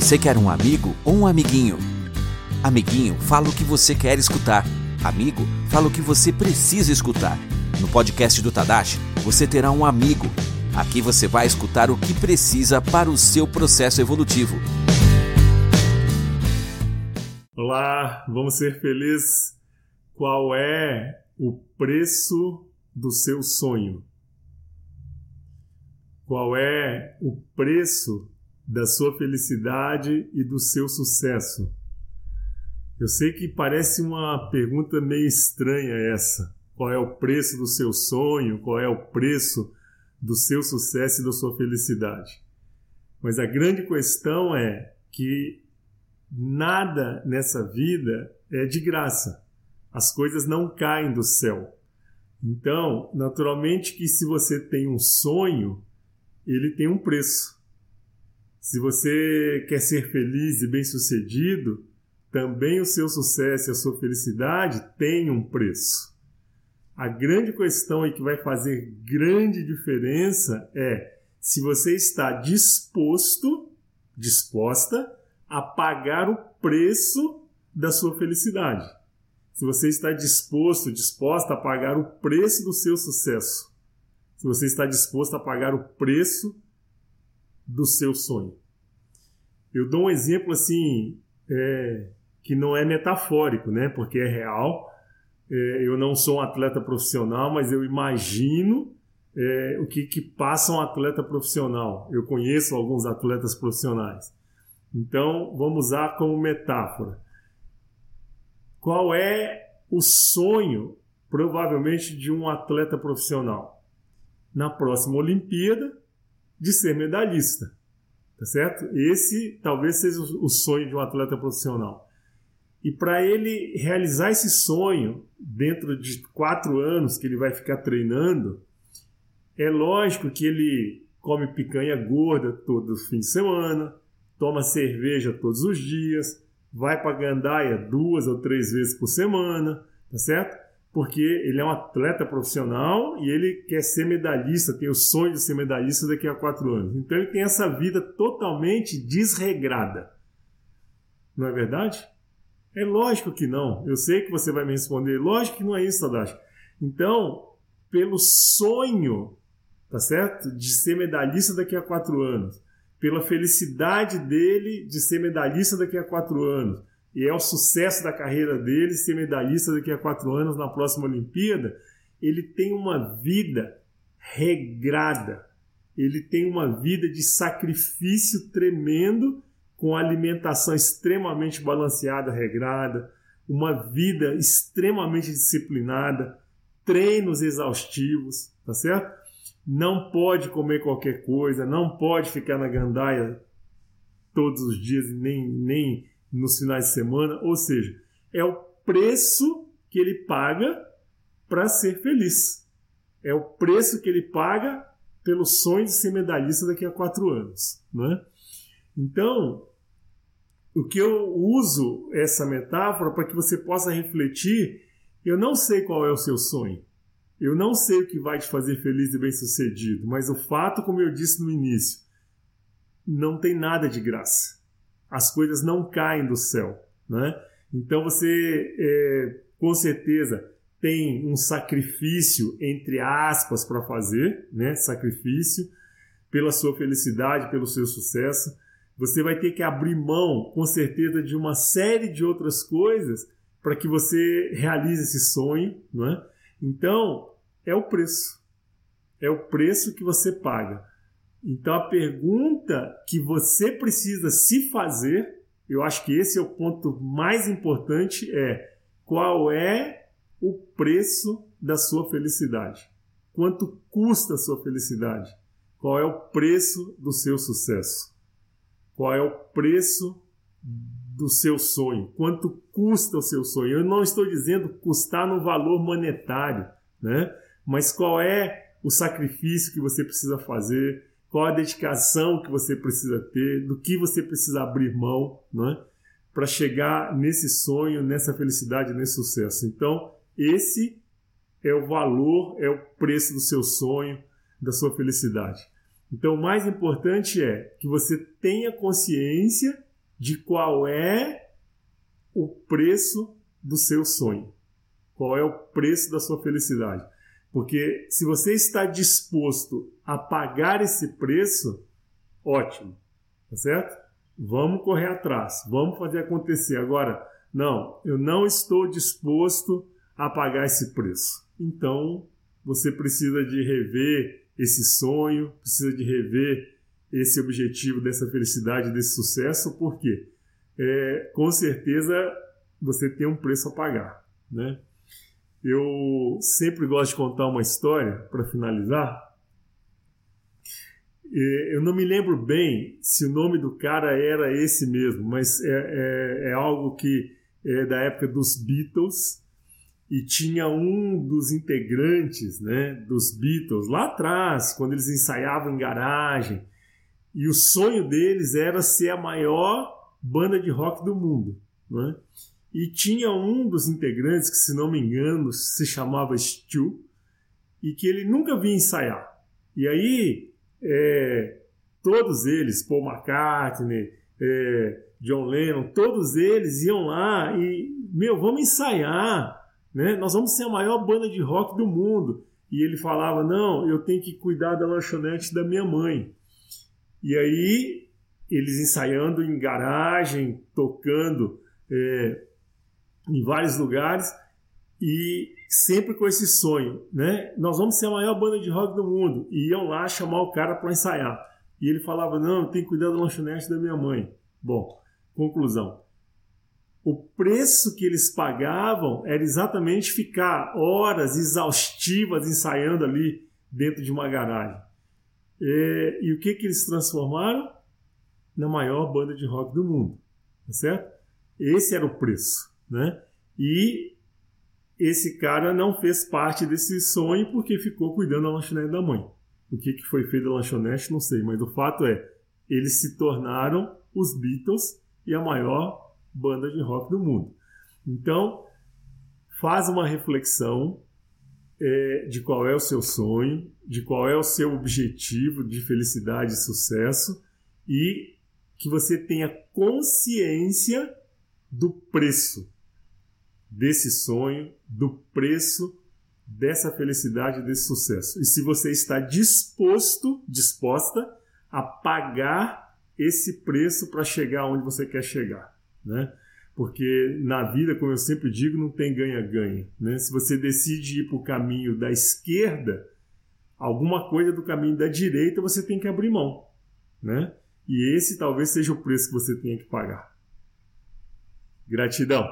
Você quer um amigo ou um amiguinho? Amiguinho, fala o que você quer escutar. Amigo, fala o que você precisa escutar. No podcast do Tadashi, você terá um amigo. Aqui você vai escutar o que precisa para o seu processo evolutivo. Olá, vamos ser felizes. Qual é o preço do seu sonho? Qual é o preço da sua felicidade e do seu sucesso? Eu sei que parece uma pergunta meio estranha essa. Qual é o preço do seu sonho? Qual é o preço do seu sucesso e da sua felicidade? Mas a grande questão é que nada nessa vida é de graça. As coisas não caem do céu. Então, naturalmente que se você tem um sonho, ele tem um preço. Se você quer ser feliz e bem-sucedido, também o seu sucesso e a sua felicidade têm um preço. A grande questão aí que vai fazer grande diferença é se você está disposto, disposta a pagar o preço da sua felicidade. Se você está disposto, disposta a pagar o preço do seu sucesso. Se você está disposto a pagar o preço do seu sonho. Eu dou um exemplo assim é, que não é metafórico, né? Porque é real. É, eu não sou um atleta profissional, mas eu imagino é, o que, que passa um atleta profissional. Eu conheço alguns atletas profissionais. Então, vamos usar como metáfora. Qual é o sonho, provavelmente, de um atleta profissional? Na próxima Olimpíada, de ser medalhista. Tá certo? Esse talvez seja o sonho de um atleta profissional. E para ele realizar esse sonho dentro de quatro anos que ele vai ficar treinando, é lógico que ele come picanha gorda todo fim de semana, toma cerveja todos os dias, vai para gandaia duas ou três vezes por semana, tá certo? Porque ele é um atleta profissional e ele quer ser medalhista, tem o sonho de ser medalhista daqui a quatro anos. Então ele tem essa vida totalmente desregrada. Não é verdade? É lógico que não. Eu sei que você vai me responder. Lógico que não é isso, Tadashi. Então, pelo sonho, tá certo? De ser medalhista daqui a quatro anos, pela felicidade dele de ser medalhista daqui a quatro anos, e é o sucesso da carreira dele ser medalhista daqui a quatro anos na próxima Olimpíada, ele tem uma vida regrada, ele tem uma vida de sacrifício tremendo, com alimentação extremamente balanceada, regrada, uma vida extremamente disciplinada, treinos exaustivos, tá certo? Não pode comer qualquer coisa, não pode ficar na gandaia todos os dias, nem, nem nos finais de semana, ou seja, é o preço que ele paga para ser feliz. É o preço que ele paga pelo sonho de ser medalhista daqui a quatro anos. Né? Então, o que eu uso essa metáfora para que você possa refletir, eu não sei qual é o seu sonho. Eu não sei o que vai te fazer feliz e bem-sucedido, mas o fato, como eu disse no início, não tem nada de graça as coisas não caem do céu. Né? Então você, é, com certeza, tem um sacrifício, entre aspas, para fazer, né? sacrifício, pela sua felicidade, pelo seu sucesso. Você vai ter que abrir mão, com certeza, de uma série de outras coisas para que você realize esse sonho. Né? Então, é o preço. É o preço que você paga. Então a pergunta que você precisa se fazer, eu acho que esse é o ponto mais importante, é qual é o preço da sua felicidade? Quanto custa a sua felicidade? Qual é o preço do seu sucesso? Qual é o preço do seu sonho? Quanto custa o seu sonho? Eu não estou dizendo custar no valor monetário, né? Mas qual é o sacrifício que você precisa fazer? Qual a dedicação que você precisa ter, do que você precisa abrir mão, né, para chegar nesse sonho, nessa felicidade, nesse sucesso. Então, esse é o valor, é o preço do seu sonho, da sua felicidade. Então, o mais importante é que você tenha consciência de qual é o preço do seu sonho. Qual é o preço da sua felicidade? Porque se você está disposto a pagar esse preço, ótimo, tá certo? Vamos correr atrás, vamos fazer acontecer. Agora, não, eu não estou disposto a pagar esse preço. Então, você precisa de rever esse sonho, precisa de rever esse objetivo dessa felicidade, desse sucesso, porque é, com certeza você tem um preço a pagar, né? Eu sempre gosto de contar uma história para finalizar. Eu não me lembro bem se o nome do cara era esse mesmo, mas é, é, é algo que é da época dos Beatles e tinha um dos integrantes né, dos Beatles lá atrás, quando eles ensaiavam em garagem, e o sonho deles era ser a maior banda de rock do mundo. Né? E tinha um dos integrantes, que se não me engano se chamava Stu, e que ele nunca vinha ensaiar. E aí, é, todos eles, Paul McCartney, é, John Lennon, todos eles iam lá e, meu, vamos ensaiar, né? Nós vamos ser a maior banda de rock do mundo. E ele falava, não, eu tenho que cuidar da lanchonete da minha mãe. E aí, eles ensaiando em garagem, tocando é, em vários lugares e sempre com esse sonho, né? Nós vamos ser a maior banda de rock do mundo. E iam lá chamar o cara para ensaiar. E ele falava: Não, tem que cuidar da lanchonete da minha mãe. Bom, conclusão. O preço que eles pagavam era exatamente ficar horas exaustivas ensaiando ali dentro de uma garagem. E, e o que, que eles transformaram? Na maior banda de rock do mundo. Tá certo? Esse era o preço né? E esse cara não fez parte desse sonho porque ficou cuidando da lanchonete da mãe. O que, que foi feito da lanchonete, não sei, mas o fato é, eles se tornaram os Beatles e a maior banda de rock do mundo. Então, faz uma reflexão é, de qual é o seu sonho, de qual é o seu objetivo de felicidade e sucesso e que você tenha consciência do preço desse sonho, do preço dessa felicidade, desse sucesso. E se você está disposto, disposta a pagar esse preço para chegar onde você quer chegar, né? Porque na vida, como eu sempre digo, não tem ganha-ganha, né? Se você decide ir para o caminho da esquerda, alguma coisa do caminho da direita você tem que abrir mão, né? E esse talvez seja o preço que você tenha que pagar. Gratidão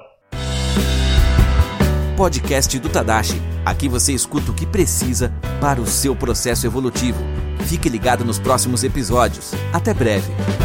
podcast do Tadashi. Aqui você escuta o que precisa para o seu processo evolutivo. Fique ligado nos próximos episódios. Até breve.